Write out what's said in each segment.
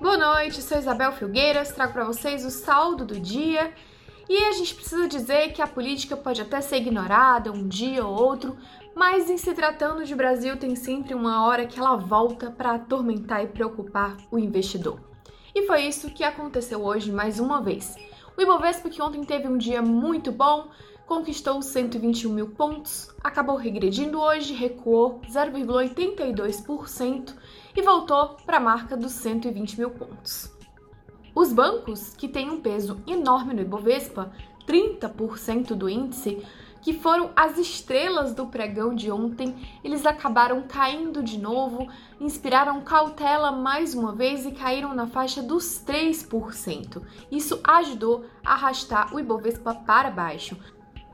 noite, sou Isabel Filgueiras, trago para vocês o saldo do dia. E a gente precisa dizer que a política pode até ser ignorada um dia ou outro, mas em se tratando de Brasil tem sempre uma hora que ela volta para atormentar e preocupar o investidor. E foi isso que aconteceu hoje mais uma vez. O Ibovespa, que ontem teve um dia muito bom, conquistou 121 mil pontos, acabou regredindo hoje, recuou 0,82% e voltou para a marca dos 120 mil pontos. Os bancos, que têm um peso enorme no Ibovespa, 30% do índice, que foram as estrelas do pregão de ontem, eles acabaram caindo de novo, inspiraram cautela mais uma vez e caíram na faixa dos 3%. Isso ajudou a arrastar o Ibovespa para baixo.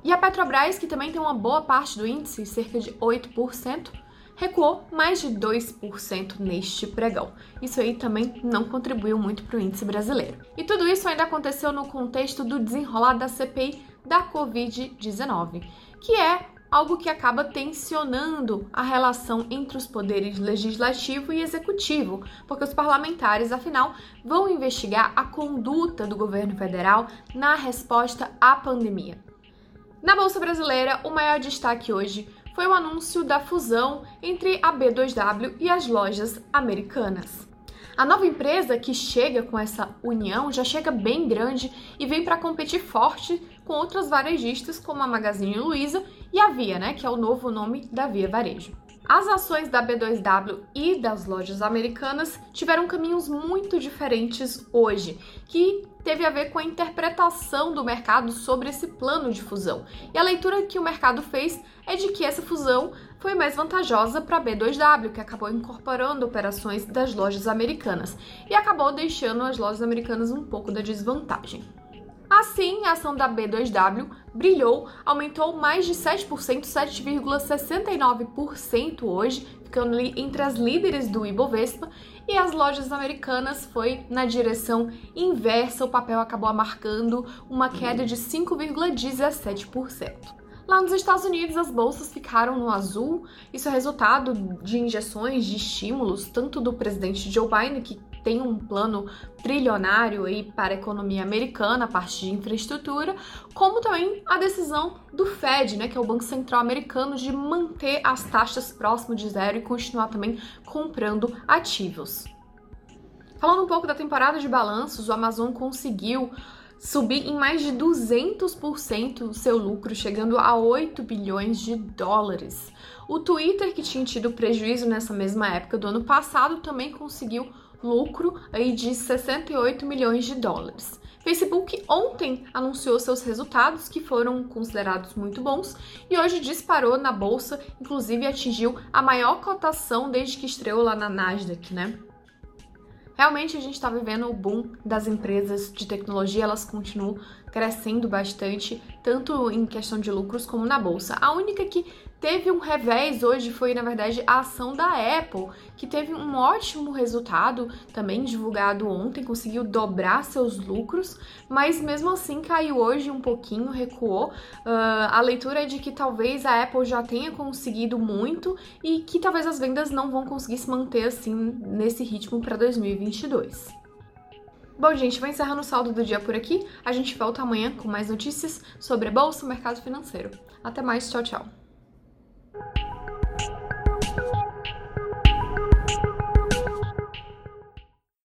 E a Petrobras, que também tem uma boa parte do índice, cerca de 8%, recuou mais de 2% neste pregão. Isso aí também não contribuiu muito para o índice brasileiro. E tudo isso ainda aconteceu no contexto do desenrolar da CPI da Covid-19, que é algo que acaba tensionando a relação entre os poderes legislativo e executivo, porque os parlamentares, afinal, vão investigar a conduta do governo federal na resposta à pandemia. Na Bolsa Brasileira, o maior destaque hoje foi o anúncio da fusão entre a B2W e as lojas americanas. A nova empresa que chega com essa união já chega bem grande e vem para competir forte com outras varejistas como a Magazine Luiza e a Via, né, que é o novo nome da Via Varejo. As ações da B2W e das lojas americanas tiveram caminhos muito diferentes hoje, que teve a ver com a interpretação do mercado sobre esse plano de fusão. E a leitura que o mercado fez é de que essa fusão foi mais vantajosa para a B2W, que acabou incorporando operações das lojas americanas e acabou deixando as lojas americanas um pouco da desvantagem. Assim, a ação da B2W brilhou, aumentou mais de 7%, 7,69% hoje, ficando entre as líderes do Ibovespa, e as lojas americanas foi na direção inversa, o papel acabou marcando uma queda de 5,17%. Lá nos Estados Unidos, as bolsas ficaram no azul. Isso é resultado de injeções de estímulos, tanto do presidente Joe Biden, que tem um plano trilionário aí para a economia americana, a parte de infraestrutura, como também a decisão do Fed, né, que é o Banco Central americano, de manter as taxas próximo de zero e continuar também comprando ativos. Falando um pouco da temporada de balanços, o Amazon conseguiu subir em mais de 200% o seu lucro, chegando a 8 bilhões de dólares. O Twitter, que tinha tido prejuízo nessa mesma época do ano passado, também conseguiu lucro aí de 68 milhões de dólares. Facebook ontem anunciou seus resultados, que foram considerados muito bons, e hoje disparou na bolsa, inclusive atingiu a maior cotação desde que estreou lá na Nasdaq, né? Realmente a gente está vivendo o boom das empresas de tecnologia, elas continuam crescendo bastante, tanto em questão de lucros como na bolsa. A única que teve um revés hoje foi, na verdade, a ação da Apple, que teve um ótimo resultado, também divulgado ontem, conseguiu dobrar seus lucros, mas mesmo assim caiu hoje um pouquinho, recuou. Uh, a leitura é de que talvez a Apple já tenha conseguido muito e que talvez as vendas não vão conseguir se manter assim nesse ritmo para 2022. Bom, gente, vou encerrando o saldo do dia por aqui. A gente volta amanhã com mais notícias sobre a bolsa e o mercado financeiro. Até mais, tchau, tchau.